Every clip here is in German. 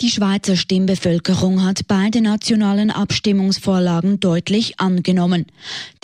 Die Schweizer Stimmbevölkerung hat beide nationalen Abstimmungsvorlagen deutlich angenommen.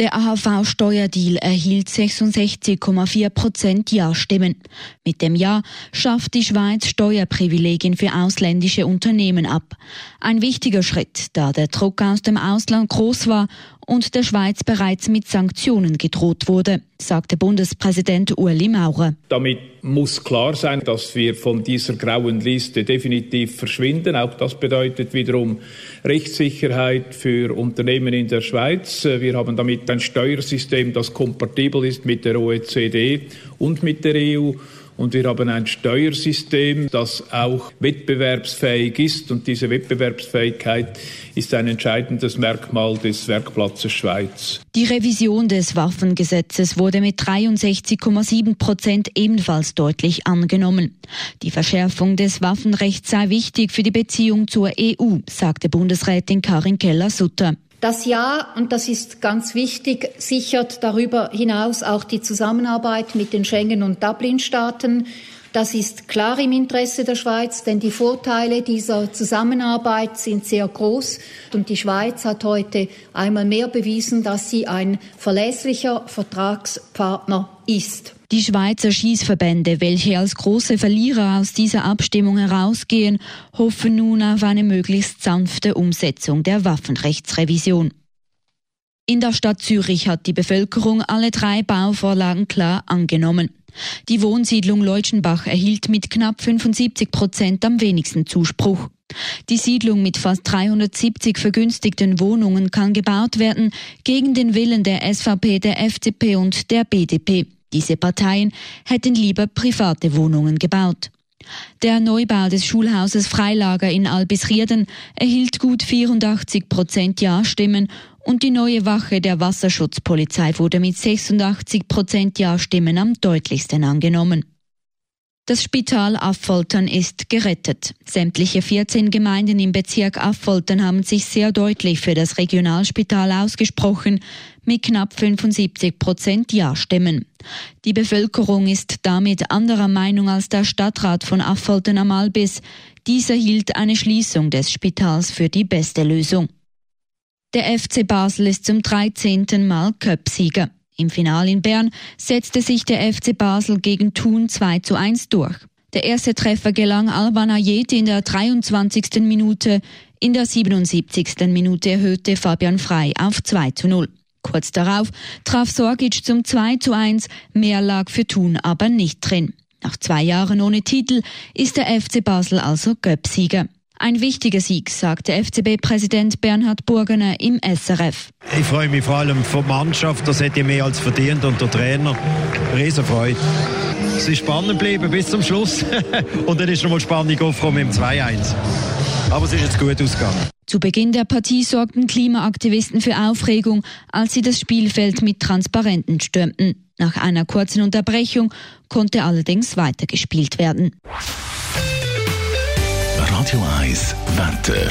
Der AHV-Steuerdeal erhielt 66,4 Prozent Ja-Stimmen. Mit dem Ja schafft die Schweiz Steuerprivilegien für ausländische Unternehmen ab. Ein wichtiger Schritt, da der Druck aus dem Ausland groß war und der Schweiz bereits mit Sanktionen gedroht wurde, sagte Bundespräsident Ueli Maurer. Damit muss klar sein, dass wir von dieser grauen Liste definitiv verschwinden. Auch das bedeutet wiederum Rechtssicherheit für Unternehmen in der Schweiz. Wir haben damit ein Steuersystem, das kompatibel ist mit der OECD und mit der EU. Und wir haben ein Steuersystem, das auch wettbewerbsfähig ist. Und diese Wettbewerbsfähigkeit ist ein entscheidendes Merkmal des Werkplatzes Schweiz. Die Revision des Waffengesetzes wurde mit 63,7 Prozent ebenfalls deutlich angenommen. Die Verschärfung des Waffenrechts sei wichtig für die Beziehung zur EU, sagte Bundesrätin Karin Keller-Sutter. Das Ja, und das ist ganz wichtig, sichert darüber hinaus auch die Zusammenarbeit mit den Schengen- und Dublin-Staaten. Das ist klar im Interesse der Schweiz, denn die Vorteile dieser Zusammenarbeit sind sehr groß. Und die Schweiz hat heute einmal mehr bewiesen, dass sie ein verlässlicher Vertragspartner ist. Die Schweizer Schießverbände, welche als große Verlierer aus dieser Abstimmung herausgehen, hoffen nun auf eine möglichst sanfte Umsetzung der Waffenrechtsrevision. In der Stadt Zürich hat die Bevölkerung alle drei Bauvorlagen klar angenommen. Die Wohnsiedlung Leutschenbach erhielt mit knapp 75 Prozent am wenigsten Zuspruch. Die Siedlung mit fast 370 vergünstigten Wohnungen kann gebaut werden gegen den Willen der SVP, der FDP und der BDP. Diese Parteien hätten lieber private Wohnungen gebaut. Der Neubau des Schulhauses Freilager in Albisrierden erhielt gut 84 Prozent Ja-Stimmen und die neue Wache der Wasserschutzpolizei wurde mit 86 Prozent Ja-Stimmen am deutlichsten angenommen. Das Spital Affoltern ist gerettet. Sämtliche 14 Gemeinden im Bezirk Affoltern haben sich sehr deutlich für das Regionalspital ausgesprochen, mit knapp 75 Prozent Ja-Stimmen. Die Bevölkerung ist damit anderer Meinung als der Stadtrat von Affoltern am Albis. Dieser hielt eine Schließung des Spitals für die beste Lösung. Der FC Basel ist zum 13. Mal Cupsieger. Im Finale in Bern setzte sich der FC Basel gegen Thun 2 zu 1 durch. Der erste Treffer gelang Alban Ayeti in der 23. Minute. In der 77. Minute erhöhte Fabian Frei auf 2 zu 0. Kurz darauf traf Sorgic zum 2 zu 1. Mehr lag für Thun aber nicht drin. Nach zwei Jahren ohne Titel ist der FC Basel also Göpsieger. Ein wichtiger Sieg, sagte FCB-Präsident Bernhard Burgener im SRF. Ich freue mich vor allem von der Mannschaft, das hätte ich mehr als verdient und der Trainer. Riesenfreude. Es ist spannend geblieben bis zum Schluss und dann ist nochmal Spannung aufgekommen im 2-1. Aber es ist jetzt gut ausgegangen. Zu Beginn der Partie sorgten Klimaaktivisten für Aufregung, als sie das Spielfeld mit Transparenten stürmten. Nach einer kurzen Unterbrechung konnte allerdings weitergespielt werden. Radio 1 Wetter.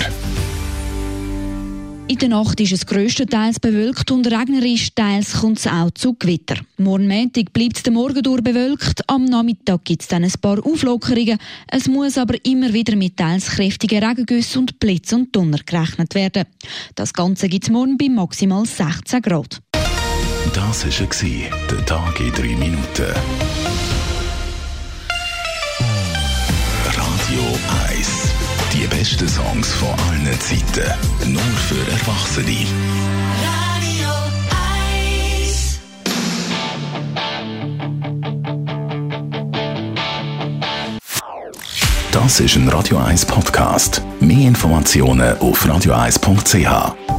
In der Nacht ist es grösstenteils bewölkt und regnerisch, teils kommt es auch zu Gewitter. Morgen Montag bleibt es den Morgen durch bewölkt, am Nachmittag gibt es dann ein paar Auflockerungen. Es muss aber immer wieder mit teils kräftigen Regengüssen und Blitz und Donner gerechnet werden. Das Ganze gibt es morgen bei maximal 16 Grad. Das war der Tag in 3 Minuten. Radio 1. Besten Songs von allen Zeiten. Nur für Erwachsene. Radio 1. Das ist ein Radio 1 Podcast. Mehr Informationen auf radio1.ch.